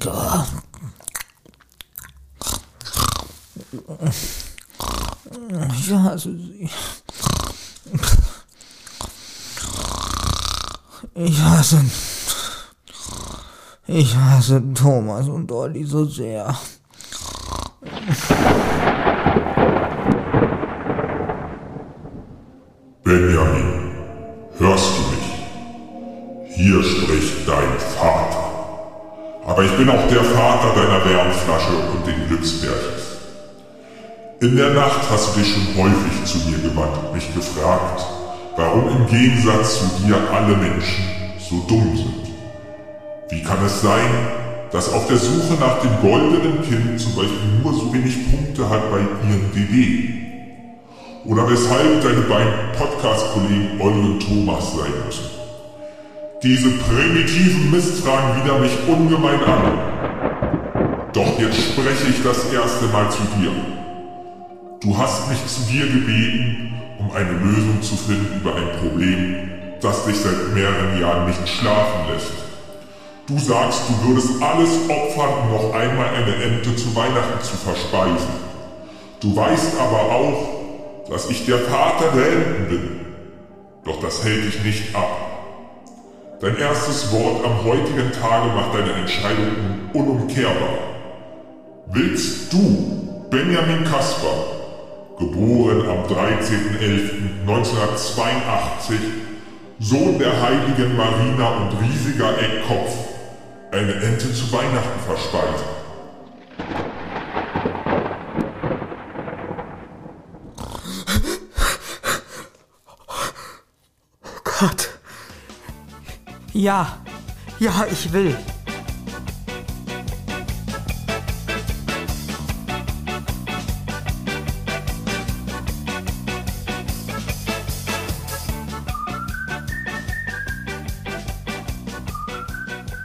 lecker. Ich hasse sie. Ich hasse. Ich hasse Thomas und Olli so sehr. Benjamin, hörst du mich? Hier spricht dein aber ich bin auch der Vater deiner Wärmflasche und den Glücksbärchens. In der Nacht hast du dich schon häufig zu mir gewandt und mich gefragt, warum im Gegensatz zu dir alle Menschen so dumm sind. Wie kann es sein, dass auf der Suche nach dem goldenen Kind zum Beispiel nur so wenig Punkte hat bei ihrem DD? Oder weshalb deine beiden Podcast-Kollegen Olli und Thomas sein müssen? Diese primitiven Mistfragen widern mich ungemein an. Doch jetzt spreche ich das erste Mal zu dir. Du hast mich zu dir gebeten, um eine Lösung zu finden über ein Problem, das dich seit mehreren Jahren nicht schlafen lässt. Du sagst, du würdest alles opfern, um noch einmal eine Ente zu Weihnachten zu verspeisen. Du weißt aber auch, dass ich der Vater der Enten bin. Doch das hält dich nicht ab. Dein erstes Wort am heutigen Tage macht deine Entscheidung unumkehrbar. Willst du, Benjamin Kasper, geboren am 13.11.1982, Sohn der heiligen Marina und riesiger Eckkopf, eine Ente zu Weihnachten verspeisen? Gott. Ja, ja, ich will.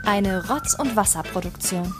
Eine Rotz- und Wasserproduktion.